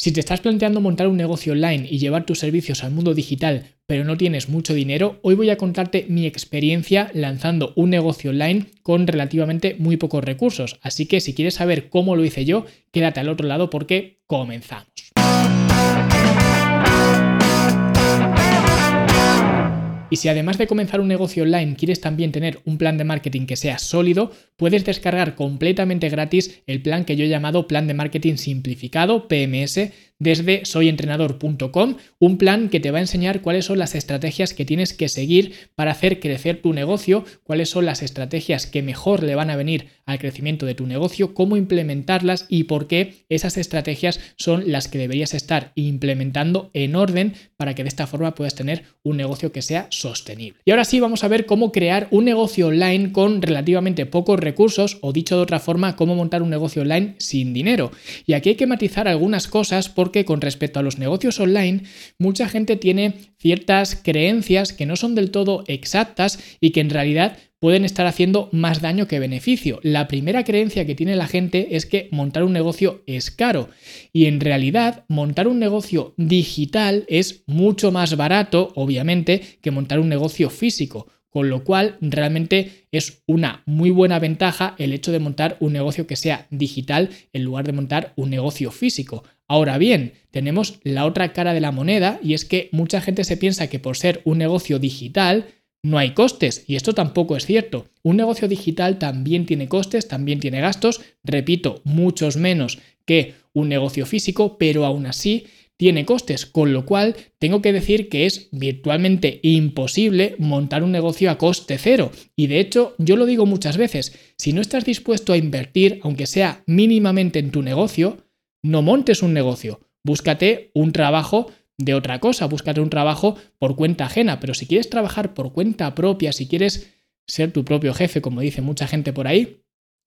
Si te estás planteando montar un negocio online y llevar tus servicios al mundo digital, pero no tienes mucho dinero, hoy voy a contarte mi experiencia lanzando un negocio online con relativamente muy pocos recursos. Así que si quieres saber cómo lo hice yo, quédate al otro lado porque comenzamos. Y si además de comenzar un negocio online quieres también tener un plan de marketing que sea sólido, puedes descargar completamente gratis el plan que yo he llamado Plan de Marketing Simplificado, PMS, desde soyentrenador.com, un plan que te va a enseñar cuáles son las estrategias que tienes que seguir para hacer crecer tu negocio, cuáles son las estrategias que mejor le van a venir al crecimiento de tu negocio, cómo implementarlas y por qué esas estrategias son las que deberías estar implementando en orden para que de esta forma puedas tener un negocio que sea sostenible. Y ahora sí vamos a ver cómo crear un negocio online con relativamente pocos recursos o dicho de otra forma, cómo montar un negocio online sin dinero. Y aquí hay que matizar algunas cosas por porque con respecto a los negocios online, mucha gente tiene ciertas creencias que no son del todo exactas y que en realidad pueden estar haciendo más daño que beneficio. La primera creencia que tiene la gente es que montar un negocio es caro y en realidad montar un negocio digital es mucho más barato, obviamente, que montar un negocio físico. Con lo cual, realmente es una muy buena ventaja el hecho de montar un negocio que sea digital en lugar de montar un negocio físico. Ahora bien, tenemos la otra cara de la moneda y es que mucha gente se piensa que por ser un negocio digital no hay costes y esto tampoco es cierto. Un negocio digital también tiene costes, también tiene gastos, repito, muchos menos que un negocio físico, pero aún así tiene costes, con lo cual tengo que decir que es virtualmente imposible montar un negocio a coste cero. Y de hecho, yo lo digo muchas veces, si no estás dispuesto a invertir, aunque sea mínimamente en tu negocio, no montes un negocio, búscate un trabajo de otra cosa, búscate un trabajo por cuenta ajena, pero si quieres trabajar por cuenta propia, si quieres ser tu propio jefe, como dice mucha gente por ahí,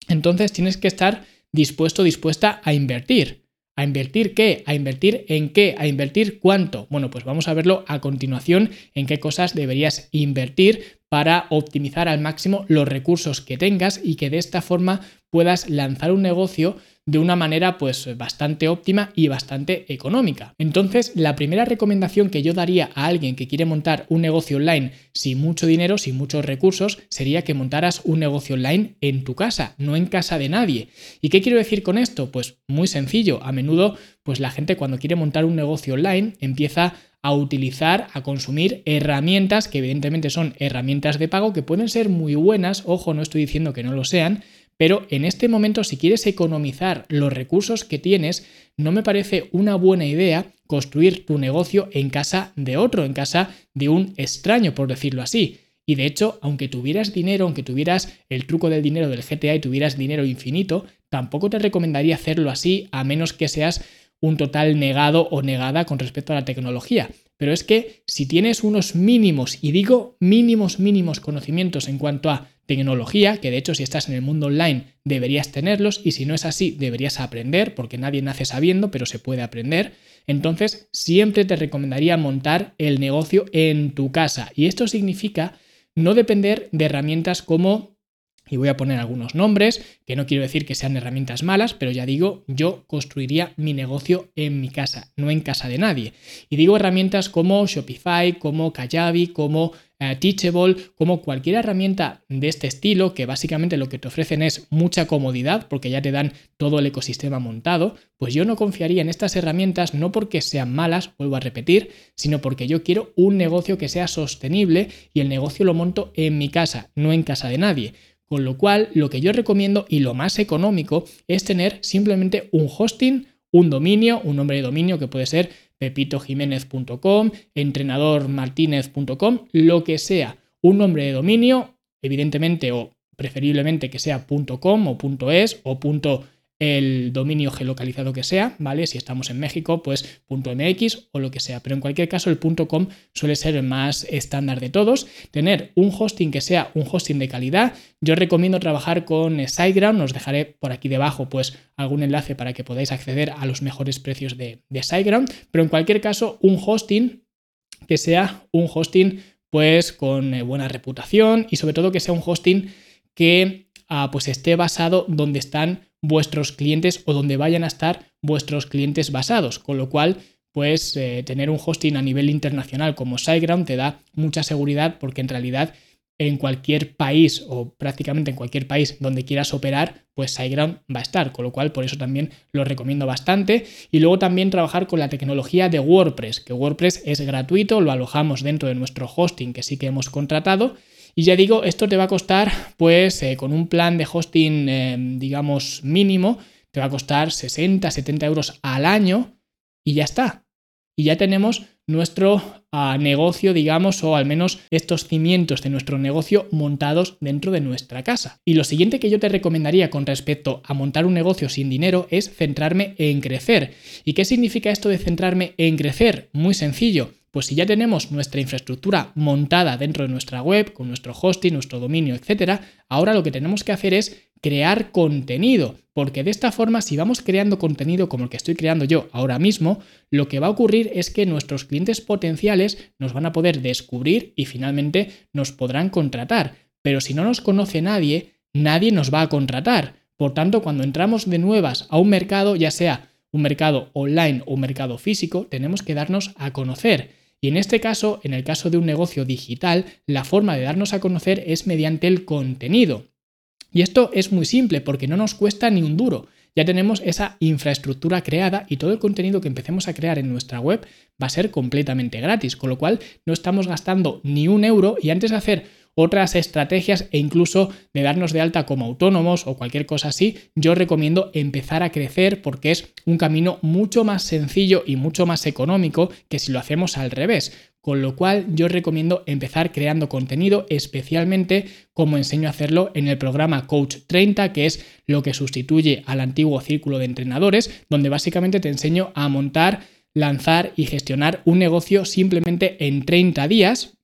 entonces tienes que estar dispuesto, dispuesta a invertir. ¿A invertir qué? ¿A invertir en qué? ¿A invertir cuánto? Bueno, pues vamos a verlo a continuación en qué cosas deberías invertir para optimizar al máximo los recursos que tengas y que de esta forma puedas lanzar un negocio de una manera pues bastante óptima y bastante económica. Entonces, la primera recomendación que yo daría a alguien que quiere montar un negocio online sin mucho dinero, sin muchos recursos, sería que montaras un negocio online en tu casa, no en casa de nadie. ¿Y qué quiero decir con esto? Pues muy sencillo, a menudo pues la gente cuando quiere montar un negocio online empieza a utilizar, a consumir herramientas que evidentemente son herramientas de pago que pueden ser muy buenas, ojo, no estoy diciendo que no lo sean, pero en este momento, si quieres economizar los recursos que tienes, no me parece una buena idea construir tu negocio en casa de otro, en casa de un extraño, por decirlo así. Y de hecho, aunque tuvieras dinero, aunque tuvieras el truco del dinero del GTA y tuvieras dinero infinito, tampoco te recomendaría hacerlo así a menos que seas un total negado o negada con respecto a la tecnología. Pero es que si tienes unos mínimos, y digo mínimos, mínimos conocimientos en cuanto a tecnología, que de hecho si estás en el mundo online deberías tenerlos y si no es así deberías aprender, porque nadie nace sabiendo, pero se puede aprender, entonces siempre te recomendaría montar el negocio en tu casa. Y esto significa no depender de herramientas como y voy a poner algunos nombres, que no quiero decir que sean herramientas malas, pero ya digo, yo construiría mi negocio en mi casa, no en casa de nadie. Y digo herramientas como Shopify, como Kajabi, como eh, Teachable, como cualquier herramienta de este estilo, que básicamente lo que te ofrecen es mucha comodidad, porque ya te dan todo el ecosistema montado, pues yo no confiaría en estas herramientas no porque sean malas, vuelvo a repetir, sino porque yo quiero un negocio que sea sostenible y el negocio lo monto en mi casa, no en casa de nadie. Con lo cual, lo que yo recomiendo y lo más económico es tener simplemente un hosting, un dominio, un nombre de dominio que puede ser pepitojiménez.com, entrenadormartinez.com, lo que sea, un nombre de dominio, evidentemente o preferiblemente que sea .com o .es o el dominio geolocalizado que sea, ¿vale? Si estamos en México, pues .mx o lo que sea, pero en cualquier caso el .com suele ser el más estándar de todos. Tener un hosting que sea un hosting de calidad. Yo recomiendo trabajar con SiteGround, os dejaré por aquí debajo pues algún enlace para que podáis acceder a los mejores precios de, de SiteGround, pero en cualquier caso un hosting que sea un hosting pues con eh, buena reputación y sobre todo que sea un hosting que ah, pues esté basado donde están vuestros clientes o donde vayan a estar vuestros clientes basados, con lo cual pues eh, tener un hosting a nivel internacional como SiteGround te da mucha seguridad porque en realidad en cualquier país o prácticamente en cualquier país donde quieras operar, pues SiteGround va a estar, con lo cual por eso también lo recomiendo bastante. Y luego también trabajar con la tecnología de WordPress, que WordPress es gratuito, lo alojamos dentro de nuestro hosting que sí que hemos contratado. Y ya digo, esto te va a costar, pues eh, con un plan de hosting, eh, digamos, mínimo, te va a costar 60, 70 euros al año y ya está. Y ya tenemos nuestro ah, negocio, digamos, o al menos estos cimientos de nuestro negocio montados dentro de nuestra casa. Y lo siguiente que yo te recomendaría con respecto a montar un negocio sin dinero es centrarme en crecer. ¿Y qué significa esto de centrarme en crecer? Muy sencillo. Pues si ya tenemos nuestra infraestructura montada dentro de nuestra web, con nuestro hosting, nuestro dominio, etcétera, ahora lo que tenemos que hacer es crear contenido, porque de esta forma si vamos creando contenido como el que estoy creando yo ahora mismo, lo que va a ocurrir es que nuestros clientes potenciales nos van a poder descubrir y finalmente nos podrán contratar. Pero si no nos conoce nadie, nadie nos va a contratar. Por tanto, cuando entramos de nuevas a un mercado, ya sea un mercado online o un mercado físico, tenemos que darnos a conocer. Y en este caso, en el caso de un negocio digital, la forma de darnos a conocer es mediante el contenido. Y esto es muy simple porque no nos cuesta ni un duro. Ya tenemos esa infraestructura creada y todo el contenido que empecemos a crear en nuestra web va a ser completamente gratis, con lo cual no estamos gastando ni un euro y antes de hacer otras estrategias e incluso de darnos de alta como autónomos o cualquier cosa así, yo recomiendo empezar a crecer porque es un camino mucho más sencillo y mucho más económico que si lo hacemos al revés. Con lo cual yo recomiendo empezar creando contenido, especialmente como enseño a hacerlo en el programa Coach 30, que es lo que sustituye al antiguo círculo de entrenadores, donde básicamente te enseño a montar, lanzar y gestionar un negocio simplemente en 30 días.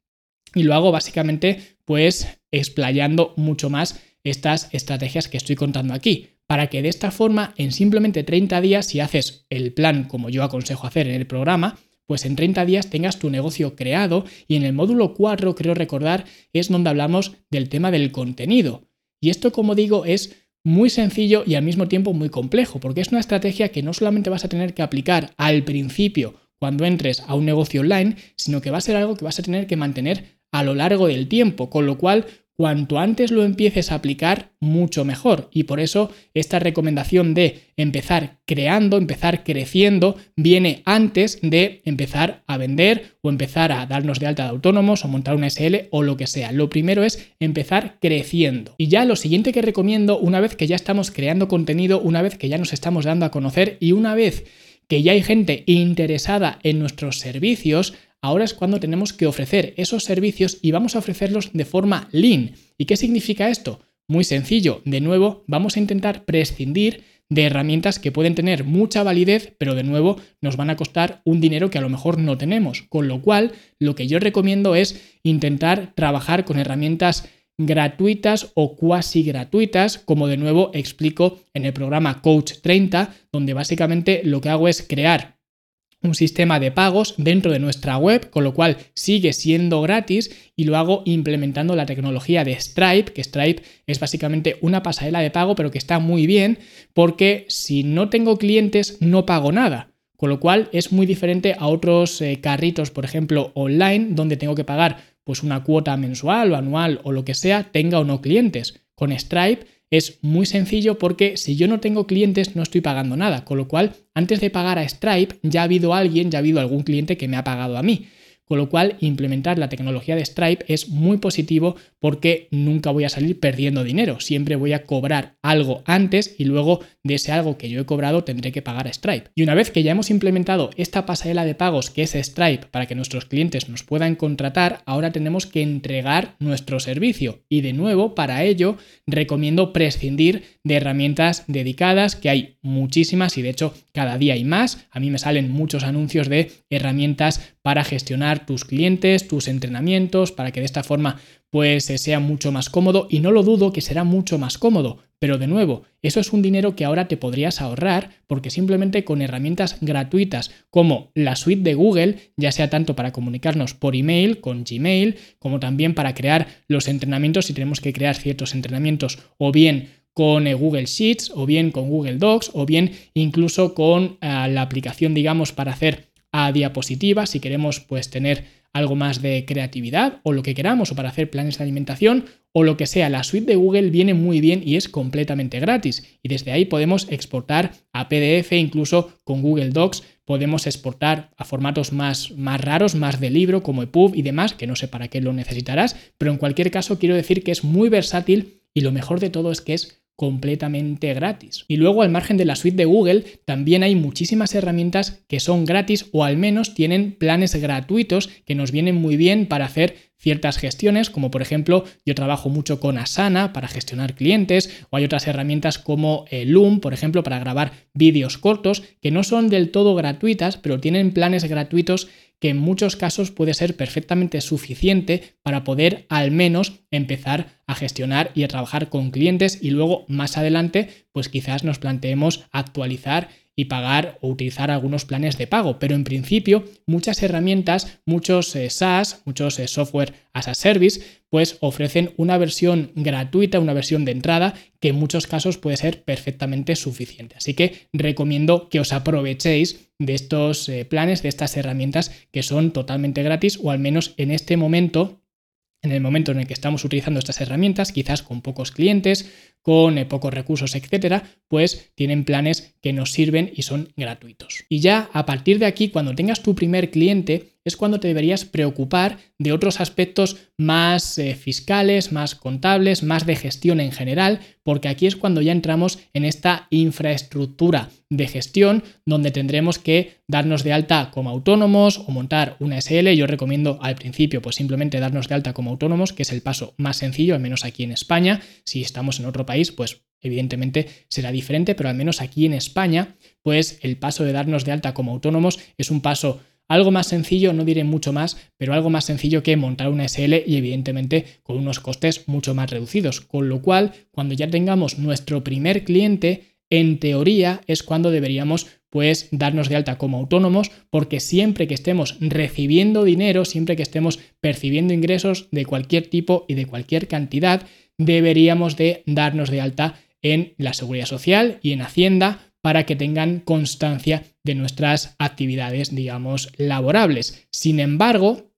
Y lo hago básicamente pues explayando mucho más estas estrategias que estoy contando aquí, para que de esta forma en simplemente 30 días, si haces el plan como yo aconsejo hacer en el programa, pues en 30 días tengas tu negocio creado y en el módulo 4, creo recordar, es donde hablamos del tema del contenido. Y esto, como digo, es muy sencillo y al mismo tiempo muy complejo, porque es una estrategia que no solamente vas a tener que aplicar al principio cuando entres a un negocio online, sino que va a ser algo que vas a tener que mantener a lo largo del tiempo, con lo cual cuanto antes lo empieces a aplicar, mucho mejor. Y por eso esta recomendación de empezar creando, empezar creciendo, viene antes de empezar a vender o empezar a darnos de alta de autónomos o montar una SL o lo que sea. Lo primero es empezar creciendo. Y ya lo siguiente que recomiendo, una vez que ya estamos creando contenido, una vez que ya nos estamos dando a conocer y una vez que ya hay gente interesada en nuestros servicios, ahora es cuando tenemos que ofrecer esos servicios y vamos a ofrecerlos de forma lean. ¿Y qué significa esto? Muy sencillo, de nuevo vamos a intentar prescindir de herramientas que pueden tener mucha validez, pero de nuevo nos van a costar un dinero que a lo mejor no tenemos. Con lo cual, lo que yo recomiendo es intentar trabajar con herramientas gratuitas o cuasi gratuitas, como de nuevo explico en el programa Coach 30, donde básicamente lo que hago es crear un sistema de pagos dentro de nuestra web, con lo cual sigue siendo gratis y lo hago implementando la tecnología de Stripe, que Stripe es básicamente una pasarela de pago, pero que está muy bien porque si no tengo clientes no pago nada. Con lo cual es muy diferente a otros eh, carritos, por ejemplo, online, donde tengo que pagar pues una cuota mensual o anual o lo que sea, tenga o no clientes. Con Stripe es muy sencillo porque si yo no tengo clientes no estoy pagando nada, con lo cual antes de pagar a Stripe ya ha habido alguien, ya ha habido algún cliente que me ha pagado a mí. Con lo cual, implementar la tecnología de Stripe es muy positivo porque nunca voy a salir perdiendo dinero. Siempre voy a cobrar algo antes y luego de ese algo que yo he cobrado tendré que pagar a Stripe. Y una vez que ya hemos implementado esta pasarela de pagos que es Stripe para que nuestros clientes nos puedan contratar, ahora tenemos que entregar nuestro servicio. Y de nuevo, para ello, recomiendo prescindir de herramientas dedicadas, que hay muchísimas y de hecho cada día hay más. A mí me salen muchos anuncios de herramientas para gestionar tus clientes, tus entrenamientos, para que de esta forma pues sea mucho más cómodo y no lo dudo que será mucho más cómodo. Pero de nuevo, eso es un dinero que ahora te podrías ahorrar porque simplemente con herramientas gratuitas como la suite de Google, ya sea tanto para comunicarnos por email con Gmail, como también para crear los entrenamientos si tenemos que crear ciertos entrenamientos o bien con eh, Google Sheets o bien con Google Docs o bien incluso con eh, la aplicación, digamos, para hacer a diapositivas si queremos pues tener algo más de creatividad o lo que queramos o para hacer planes de alimentación o lo que sea. La suite de Google viene muy bien y es completamente gratis y desde ahí podemos exportar a PDF incluso con Google Docs podemos exportar a formatos más, más raros, más de libro como EPUB y demás, que no sé para qué lo necesitarás, pero en cualquier caso quiero decir que es muy versátil y lo mejor de todo es que es completamente gratis. Y luego al margen de la suite de Google también hay muchísimas herramientas que son gratis o al menos tienen planes gratuitos que nos vienen muy bien para hacer ciertas gestiones, como por ejemplo yo trabajo mucho con Asana para gestionar clientes o hay otras herramientas como eh, Loom, por ejemplo, para grabar vídeos cortos que no son del todo gratuitas, pero tienen planes gratuitos que en muchos casos puede ser perfectamente suficiente para poder al menos empezar a gestionar y a trabajar con clientes y luego más adelante pues quizás nos planteemos actualizar y pagar o utilizar algunos planes de pago. Pero en principio, muchas herramientas, muchos eh, SaaS, muchos eh, software as a service, pues ofrecen una versión gratuita, una versión de entrada, que en muchos casos puede ser perfectamente suficiente. Así que recomiendo que os aprovechéis de estos eh, planes, de estas herramientas que son totalmente gratis o al menos en este momento en el momento en el que estamos utilizando estas herramientas, quizás con pocos clientes, con eh, pocos recursos, etcétera, pues tienen planes que nos sirven y son gratuitos. Y ya a partir de aquí, cuando tengas tu primer cliente, es cuando te deberías preocupar de otros aspectos más eh, fiscales, más contables, más de gestión en general, porque aquí es cuando ya entramos en esta infraestructura de gestión donde tendremos que darnos de alta como autónomos o montar una SL. Yo recomiendo al principio pues simplemente darnos de alta como autónomos, que es el paso más sencillo, al menos aquí en España. Si estamos en otro país, pues evidentemente será diferente, pero al menos aquí en España, pues el paso de darnos de alta como autónomos es un paso algo más sencillo, no diré mucho más, pero algo más sencillo que montar una SL y evidentemente con unos costes mucho más reducidos. Con lo cual, cuando ya tengamos nuestro primer cliente, en teoría es cuando deberíamos pues darnos de alta como autónomos porque siempre que estemos recibiendo dinero, siempre que estemos percibiendo ingresos de cualquier tipo y de cualquier cantidad, deberíamos de darnos de alta en la seguridad social y en Hacienda para que tengan constancia de nuestras actividades, digamos, laborables. Sin embargo,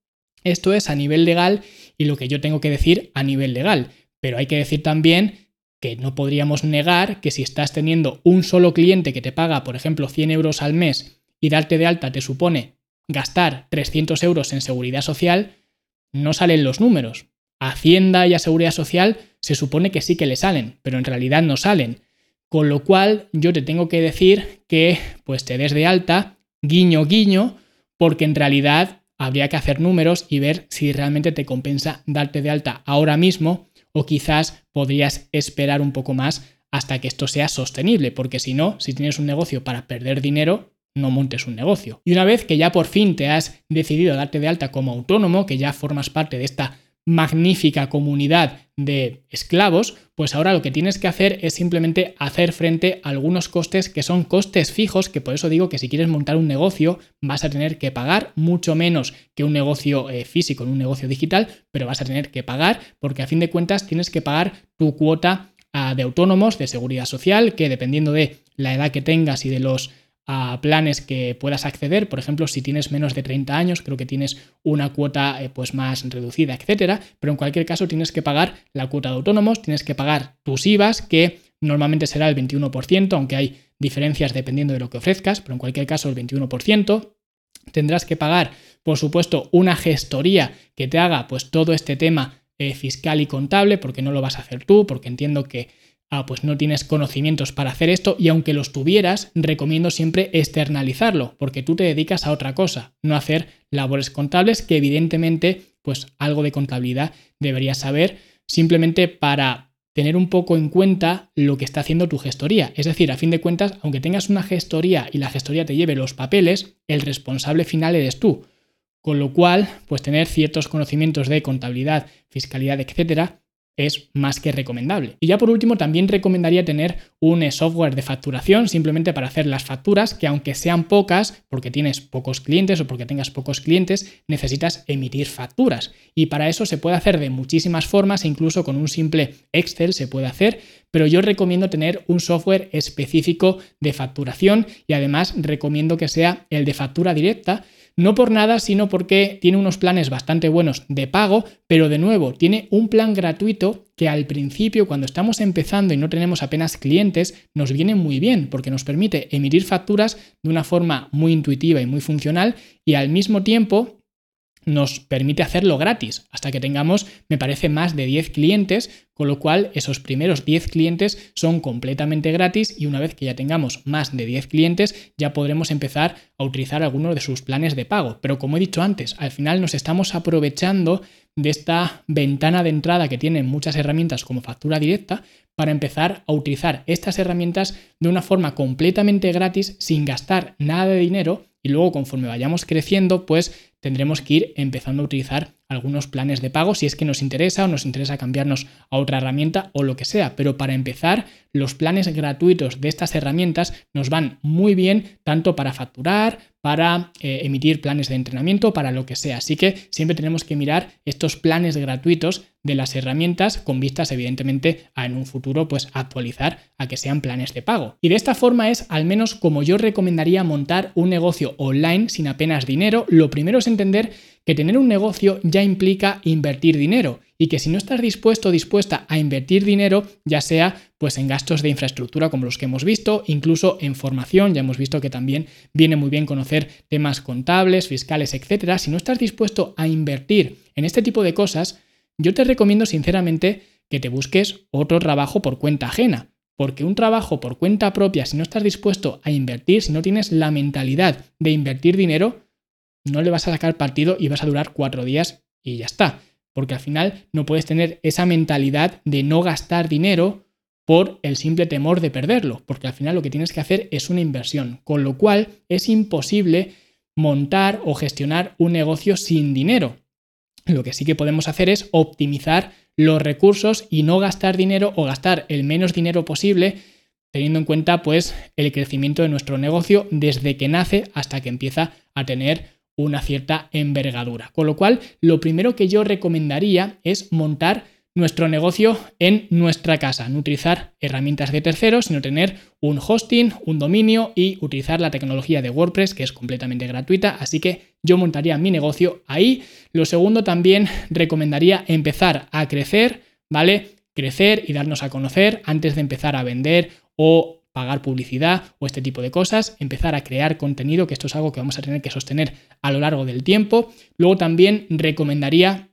esto es a nivel legal y lo que yo tengo que decir a nivel legal. Pero hay que decir también que no podríamos negar que si estás teniendo un solo cliente que te paga, por ejemplo, 100 euros al mes y darte de alta te supone gastar 300 euros en seguridad social, no salen los números. A Hacienda y a Seguridad Social se supone que sí que le salen, pero en realidad no salen. Con lo cual yo te tengo que decir que pues te des de alta, guiño, guiño, porque en realidad habría que hacer números y ver si realmente te compensa darte de alta ahora mismo o quizás podrías esperar un poco más hasta que esto sea sostenible, porque si no, si tienes un negocio para perder dinero, no montes un negocio. Y una vez que ya por fin te has decidido darte de alta como autónomo, que ya formas parte de esta magnífica comunidad de esclavos, pues ahora lo que tienes que hacer es simplemente hacer frente a algunos costes que son costes fijos, que por eso digo que si quieres montar un negocio vas a tener que pagar mucho menos que un negocio eh, físico, en un negocio digital, pero vas a tener que pagar porque a fin de cuentas tienes que pagar tu cuota ah, de autónomos de seguridad social, que dependiendo de la edad que tengas y de los a planes que puedas acceder. Por ejemplo, si tienes menos de 30 años, creo que tienes una cuota eh, pues más reducida, etcétera. Pero en cualquier caso tienes que pagar la cuota de autónomos, tienes que pagar tus IVAs, que normalmente será el 21%, aunque hay diferencias dependiendo de lo que ofrezcas, pero en cualquier caso el 21%. Tendrás que pagar, por supuesto, una gestoría que te haga pues todo este tema eh, fiscal y contable, porque no lo vas a hacer tú, porque entiendo que ah, pues no tienes conocimientos para hacer esto y aunque los tuvieras, recomiendo siempre externalizarlo, porque tú te dedicas a otra cosa, no hacer labores contables que evidentemente, pues algo de contabilidad deberías saber simplemente para tener un poco en cuenta lo que está haciendo tu gestoría. Es decir, a fin de cuentas, aunque tengas una gestoría y la gestoría te lleve los papeles, el responsable final eres tú. Con lo cual, pues tener ciertos conocimientos de contabilidad, fiscalidad, etcétera, es más que recomendable. Y ya por último, también recomendaría tener un eh, software de facturación simplemente para hacer las facturas, que aunque sean pocas, porque tienes pocos clientes o porque tengas pocos clientes, necesitas emitir facturas. Y para eso se puede hacer de muchísimas formas, incluso con un simple Excel se puede hacer, pero yo recomiendo tener un software específico de facturación y además recomiendo que sea el de factura directa no por nada, sino porque tiene unos planes bastante buenos de pago, pero de nuevo, tiene un plan gratuito que al principio, cuando estamos empezando y no tenemos apenas clientes, nos viene muy bien porque nos permite emitir facturas de una forma muy intuitiva y muy funcional y al mismo tiempo nos permite hacerlo gratis hasta que tengamos, me parece, más de 10 clientes, con lo cual esos primeros 10 clientes son completamente gratis y una vez que ya tengamos más de 10 clientes ya podremos empezar a utilizar algunos de sus planes de pago. Pero como he dicho antes, al final nos estamos aprovechando de esta ventana de entrada que tienen muchas herramientas como factura directa para empezar a utilizar estas herramientas de una forma completamente gratis sin gastar nada de dinero y luego conforme vayamos creciendo, pues tendremos que ir empezando a utilizar algunos planes de pago si es que nos interesa o nos interesa cambiarnos a otra herramienta o lo que sea. Pero para empezar, los planes gratuitos de estas herramientas nos van muy bien tanto para facturar, para eh, emitir planes de entrenamiento, para lo que sea. Así que siempre tenemos que mirar estos planes gratuitos de las herramientas con vistas evidentemente a en un futuro pues actualizar a que sean planes de pago. Y de esta forma es al menos como yo recomendaría montar un negocio online sin apenas dinero. Lo primero es entender que tener un negocio ya implica invertir dinero y que si no estás dispuesto o dispuesta a invertir dinero, ya sea pues en gastos de infraestructura como los que hemos visto, incluso en formación, ya hemos visto que también viene muy bien conocer temas contables, fiscales, etcétera, si no estás dispuesto a invertir en este tipo de cosas, yo te recomiendo sinceramente que te busques otro trabajo por cuenta ajena. Porque un trabajo por cuenta propia, si no estás dispuesto a invertir, si no tienes la mentalidad de invertir dinero, no le vas a sacar partido y vas a durar cuatro días y ya está. Porque al final no puedes tener esa mentalidad de no gastar dinero por el simple temor de perderlo, porque al final lo que tienes que hacer es una inversión, con lo cual es imposible montar o gestionar un negocio sin dinero. Lo que sí que podemos hacer es optimizar los recursos y no gastar dinero o gastar el menos dinero posible teniendo en cuenta pues el crecimiento de nuestro negocio desde que nace hasta que empieza a tener una cierta envergadura. Con lo cual, lo primero que yo recomendaría es montar nuestro negocio en nuestra casa, no utilizar herramientas de terceros, sino tener un hosting, un dominio y utilizar la tecnología de WordPress, que es completamente gratuita, así que yo montaría mi negocio ahí. Lo segundo también recomendaría empezar a crecer, ¿vale? Crecer y darnos a conocer antes de empezar a vender o pagar publicidad o este tipo de cosas, empezar a crear contenido, que esto es algo que vamos a tener que sostener a lo largo del tiempo. Luego también recomendaría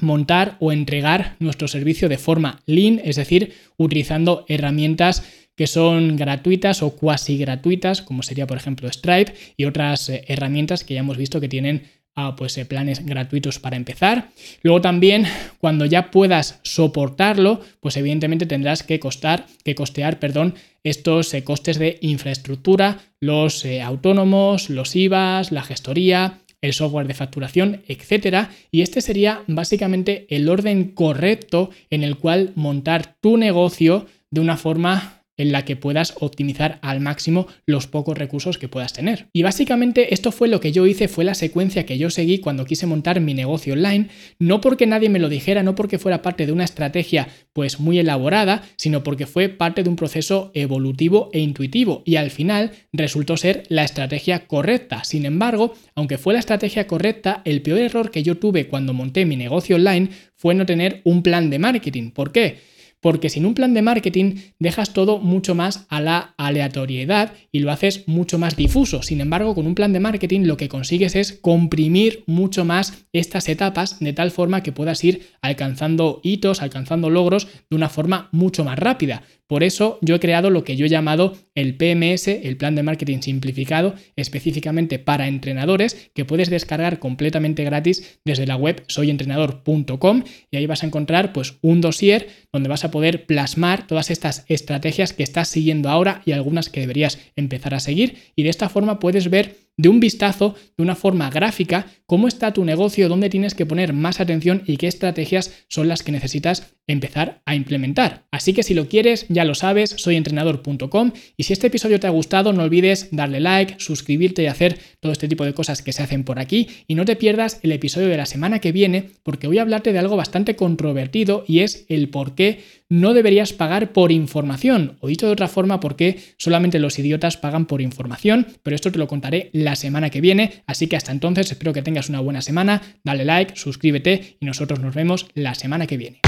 montar o entregar nuestro servicio de forma lean, es decir, utilizando herramientas que son gratuitas o cuasi gratuitas, como sería por ejemplo Stripe y otras eh, herramientas que ya hemos visto que tienen ah, pues, eh, planes gratuitos para empezar. Luego también, cuando ya puedas soportarlo, pues evidentemente tendrás que costar, que costear, perdón, estos eh, costes de infraestructura, los autónomos, los IVAs, la gestoría, el software de facturación, etcétera. Y este sería básicamente el orden correcto en el cual montar tu negocio de una forma en la que puedas optimizar al máximo los pocos recursos que puedas tener. Y básicamente esto fue lo que yo hice, fue la secuencia que yo seguí cuando quise montar mi negocio online, no porque nadie me lo dijera, no porque fuera parte de una estrategia pues muy elaborada, sino porque fue parte de un proceso evolutivo e intuitivo y al final resultó ser la estrategia correcta. Sin embargo, aunque fue la estrategia correcta, el peor error que yo tuve cuando monté mi negocio online fue no tener un plan de marketing. ¿Por qué? Porque sin un plan de marketing dejas todo mucho más a la aleatoriedad y lo haces mucho más difuso. Sin embargo, con un plan de marketing lo que consigues es comprimir mucho más estas etapas de tal forma que puedas ir alcanzando hitos, alcanzando logros de una forma mucho más rápida. Por eso yo he creado lo que yo he llamado el PMS, el plan de marketing simplificado, específicamente para entrenadores, que puedes descargar completamente gratis desde la web soyentrenador.com y ahí vas a encontrar pues un dossier donde vas a poder plasmar todas estas estrategias que estás siguiendo ahora y algunas que deberías empezar a seguir. Y de esta forma puedes ver de un vistazo de una forma gráfica cómo está tu negocio, dónde tienes que poner más atención y qué estrategias son las que necesitas empezar a implementar. Así que si lo quieres, ya lo sabes, soyentrenador.com y si este episodio te ha gustado, no olvides darle like, suscribirte y hacer todo este tipo de cosas que se hacen por aquí y no te pierdas el episodio de la semana que viene porque voy a hablarte de algo bastante controvertido y es el por qué no deberías pagar por información o dicho de otra forma, por qué solamente los idiotas pagan por información, pero esto te lo contaré la semana que viene, así que hasta entonces espero que tengas una buena semana, dale like, suscríbete y nosotros nos vemos la semana que viene.